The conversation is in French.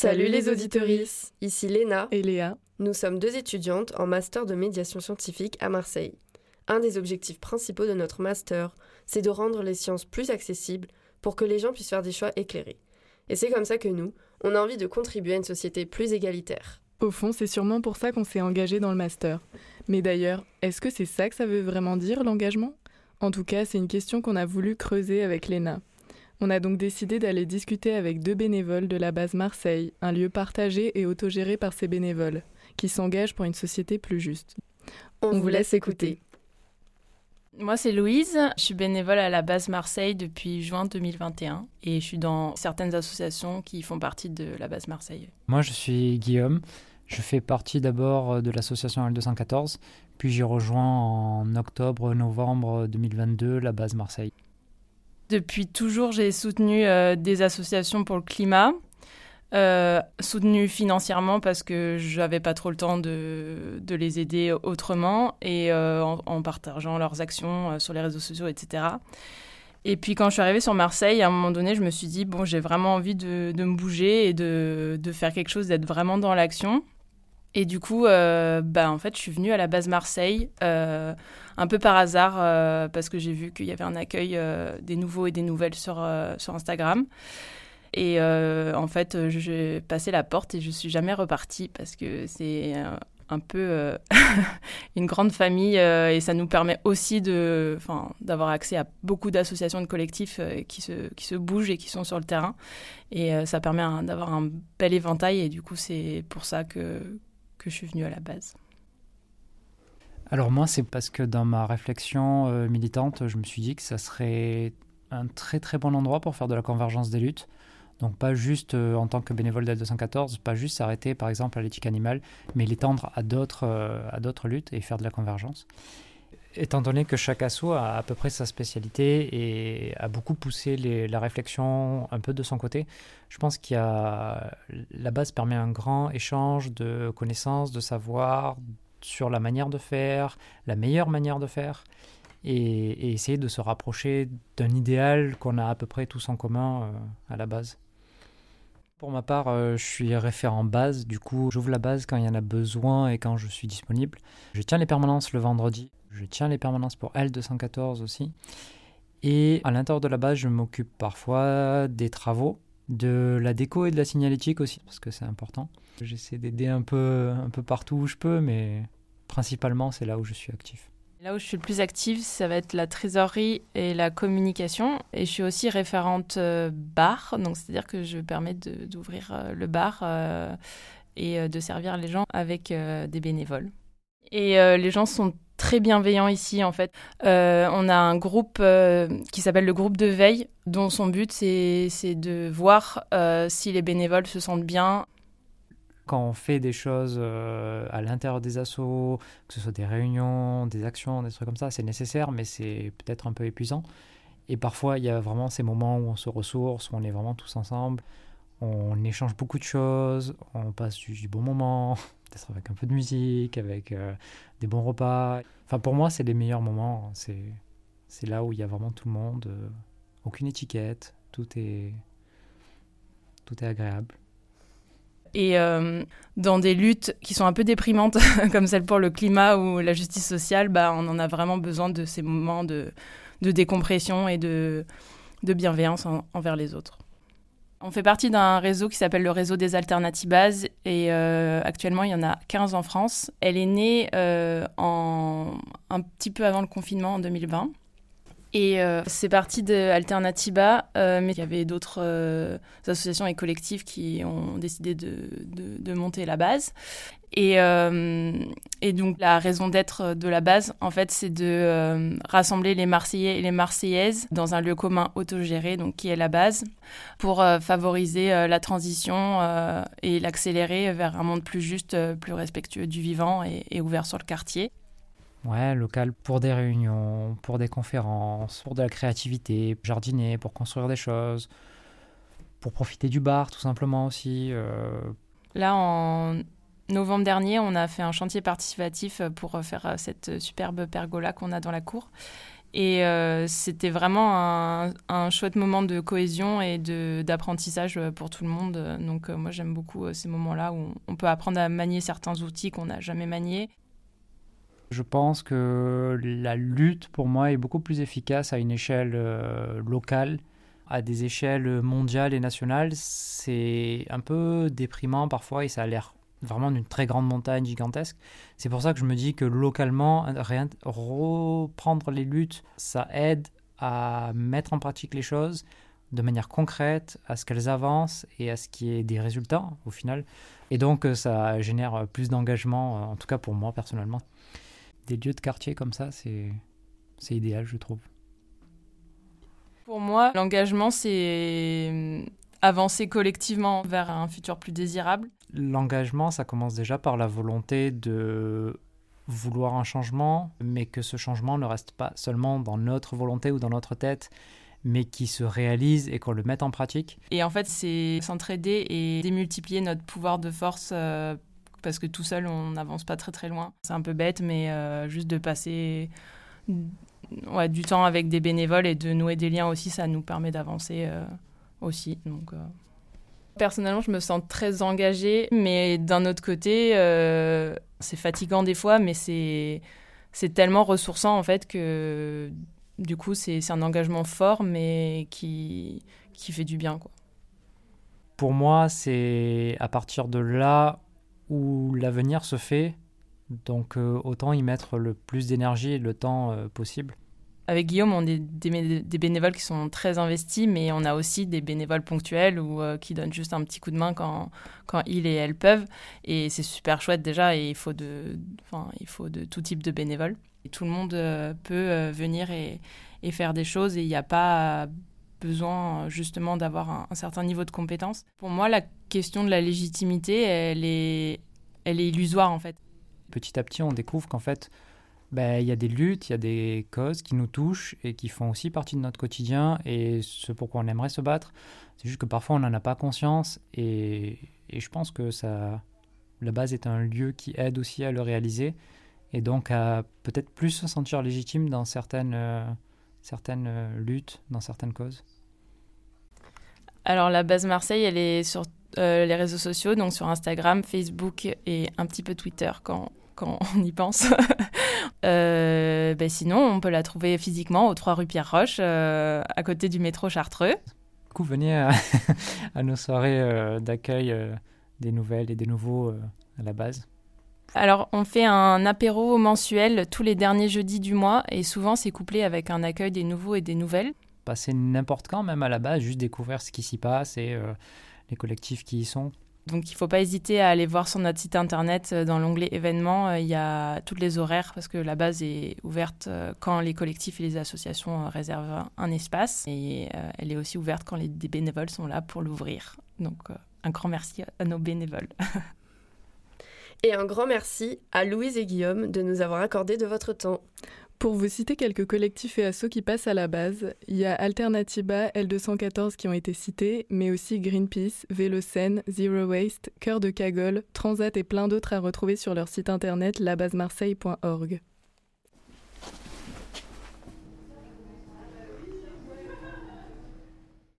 Salut les auditorices, ici Léna et Léa. Nous sommes deux étudiantes en master de médiation scientifique à Marseille. Un des objectifs principaux de notre master, c'est de rendre les sciences plus accessibles pour que les gens puissent faire des choix éclairés. Et c'est comme ça que nous, on a envie de contribuer à une société plus égalitaire. Au fond, c'est sûrement pour ça qu'on s'est engagé dans le master. Mais d'ailleurs, est-ce que c'est ça que ça veut vraiment dire l'engagement? En tout cas, c'est une question qu'on a voulu creuser avec Léna. On a donc décidé d'aller discuter avec deux bénévoles de la base Marseille, un lieu partagé et autogéré par ces bénévoles, qui s'engagent pour une société plus juste. On, vous laisse écouter. Moi, c'est Louise. Je suis bénévole à la base Marseille depuis juin 2021 et je suis dans certaines associations qui font partie de la base Marseille. Moi, je suis Guillaume. Je fais partie d'abord de l'association L214, puis j'ai rejoint en octobre-novembre 2022 la base Marseille. Depuis toujours, j'ai soutenu euh, des associations pour le climat, euh, soutenu financièrement parce que je n'avais pas trop le temps de, les aider autrement et euh, en, partageant leurs actions sur les réseaux sociaux, etc. Et puis quand je suis arrivée sur Marseille, à un moment donné, je me suis dit, bon, j'ai vraiment envie de, me bouger et de faire quelque chose, d'être vraiment dans l'action. Et du coup, euh, bah, en fait, je suis venue à la base Marseille, euh, un peu par hasard, euh, parce que j'ai vu qu'il y avait un accueil des nouveaux et des nouvelles sur, sur Instagram. Et en fait, j'ai passé la porte et je suis jamais repartie parce que c'est un peu une grande famille et ça nous permet aussi d'avoir accès à beaucoup d'associations de collectifs qui, se, qui se bougent et qui sont sur le terrain. Et ça permet d'avoir un bel éventail et du coup, c'est pour ça que que je suis venue à la base Alors moi, c'est parce que dans ma réflexion euh, militante, je me suis dit que ça serait un très très bon endroit pour faire de la convergence des luttes. Donc pas juste euh, en tant que bénévole d'Aide 214, pas juste s'arrêter par exemple à l'éthique animale, mais l'étendre à d'autres euh, à d'autres luttes et faire de la convergence étant donné que chaque assaut a à peu près sa spécialité et a beaucoup poussé la réflexion un peu de son côté, je pense qu'il y a la base permet un grand échange de connaissances, de savoir sur la manière de faire, la meilleure manière de faire, et, essayer de se rapprocher d'un idéal qu'on a à peu près tous en commun euh, à la base. Pour ma part, euh, je suis référent base, du coup j'ouvre la base quand il y en a besoin et quand je suis disponible. Je tiens les permanences le vendredi je tiens les permanences pour L214 aussi. Et à l'intérieur de la base, je m'occupe parfois des travaux, de la déco et de la signalétique aussi, parce que c'est important. J'essaie d'aider un peu, un peu partout où je peux, mais principalement, c'est là où je suis actif. Là où je suis le plus active, ça va être la trésorerie et la communication. Et je suis aussi référente euh, bar, donc c'est-à-dire que je permets d'ouvrir euh, le bar euh, et de servir les gens avec des bénévoles. Et les gens sont très bienveillant ici en fait. On a un groupe qui s'appelle le groupe de veille, dont son but c'est de voir si les bénévoles se sentent bien. Quand on fait des choses à l'intérieur des assos, que ce soit des réunions, des actions, des trucs comme ça, c'est nécessaire, mais c'est peut-être un peu épuisant. Et parfois, il y a vraiment ces moments où on se ressource, où on est vraiment tous ensemble, on échange beaucoup de choses, on passe du bon moment, peut-être avec un peu de musique, avec euh, des bons repas. Enfin, pour moi, c'est les meilleurs moments. C'est, c'est là où il y a vraiment tout le monde, euh, aucune étiquette, tout est, tout est agréable. Et euh, dans des luttes qui sont un peu déprimantes, comme celle pour le climat ou la justice sociale, bah, on en a vraiment besoin de ces moments de, de décompression et de, de bienveillance envers les autres. On fait partie d'un réseau qui s'appelle le réseau des Alternatives et euh, actuellement il y en a 15 en France. Elle est née euh, en, un petit peu avant le confinement en 2020. Et euh, c'est parti de Alternativa, mais il y avait d'autres associations et collectifs qui ont décidé de, monter la base. Et, euh, donc la raison d'être de la base, en fait, c'est de euh, rassembler les Marseillais et les Marseillaises dans un lieu commun autogéré, donc qui est la base, pour euh, favoriser la transition et l'accélérer vers un monde plus juste, plus respectueux du vivant et, ouvert sur le quartier. Ouais, local pour des réunions, pour des conférences, pour de la créativité, jardiner, pour construire des choses, pour profiter du bar tout simplement aussi. Là, en novembre dernier, on a fait un chantier participatif pour faire cette superbe pergola qu'on a dans la cour. Et euh, c'était vraiment un, chouette moment de cohésion et d'apprentissage pour tout le monde. Donc moi j'aime beaucoup ces moments-là où on peut apprendre à manier certains outils qu'on n'a jamais maniés. Je pense que la lutte pour moi est beaucoup plus efficace à une échelle locale à des échelles mondiales et nationales, c'est un peu déprimant parfois et ça a l'air vraiment d'une très grande montagne gigantesque. C'est pour ça que je me dis que localement, reprendre les luttes, ça aide à mettre en pratique les choses de manière concrète, à ce qu'elles avancent et à ce qu'il y ait des résultats au final. Et donc ça génère plus d'engagement, en tout cas pour moi personnellement. Des lieux de quartier comme ça, c'est idéal je trouve. Pour moi, l'engagement, c'est euh, avancer collectivement vers un futur plus désirable. L'engagement, ça commence déjà par la volonté de vouloir un changement, mais que ce changement ne reste pas seulement dans notre volonté ou dans notre tête, mais qui se réalise et qu'on le mette en pratique. Et en fait, c'est s'entraider et démultiplier notre pouvoir de force. Parce que tout seul, on n'avance pas très très loin. C'est un peu bête, mais euh, juste de passer ouais, du temps avec des bénévoles et de nouer des liens aussi, ça nous permet d'avancer euh, aussi. Donc, euh. Personnellement, je me sens très engagée, mais d'un autre côté, c'est fatigant des fois, mais c'est, c'est tellement ressourçant en fait que du coup, c'est, c'est un engagement fort, mais qui, qui fait du bien. Quoi. Pour moi, c'est à partir de là où l'avenir se fait donc euh, autant y mettre le plus d'énergie et le temps euh, possible. Avec Guillaume, on est des, bénévoles qui sont très investis, mais on a aussi des bénévoles ponctuels ou euh, qui donnent juste un petit coup de main quand, quand ils et elles peuvent. Et c'est super chouette déjà, et il faut de, il faut de tout type de bénévoles. Tout le monde peut venir et, et, faire des choses, et il n'y a pas besoin justement d'avoir un, certain niveau de compétence. Pour moi, la question de la légitimité, elle est, elle est illusoire en fait petit à petit, on découvre qu'en fait, ben, il y a des luttes, il y a des causes qui nous touchent et qui font aussi partie de notre quotidien et ce pourquoi on aimerait se battre. C'est juste que parfois on n'en a pas conscience et, et, je pense que ça, la base est un lieu qui aide aussi à le réaliser et donc à peut-être plus se sentir légitime dans certaines, euh, certaines euh, luttes, dans certaines causes. Alors la base Marseille, elle est sur euh, les réseaux sociaux, donc sur Instagram, Facebook et un petit peu Twitter quand quand on y pense. Euh, ben sinon, on peut la trouver physiquement au 3 rue Pierre-Roche, euh, à côté du métro Chartreux. Du coup, venez à, nos soirées d'accueil des nouvelles et des nouveaux à la base. Alors, on fait un apéro mensuel tous les derniers jeudis du mois et souvent c'est couplé avec un accueil des nouveaux et des nouvelles. Passer n'importe quand, même à la base, juste découvrir ce qui s'y passe et les collectifs qui y sont. Donc il ne faut pas hésiter à aller voir sur notre site internet euh, dans l'onglet événements. Euh, il y a tous les horaires parce que la base est ouverte euh, quand les collectifs et les associations réservent un espace et elle est aussi ouverte quand les bénévoles sont là pour l'ouvrir. Donc un grand merci à nos bénévoles. et un grand merci à Louise et Guillaume de nous avoir accordé de votre temps. Pour vous citer quelques collectifs et assos qui passent à la base, il y a Alternativa, L214 qui ont été cités, mais aussi Greenpeace, Vélocène, Zero Waste, Cœur de Cagole, Transat et plein d'autres à retrouver sur leur site internet labasemarseille.org.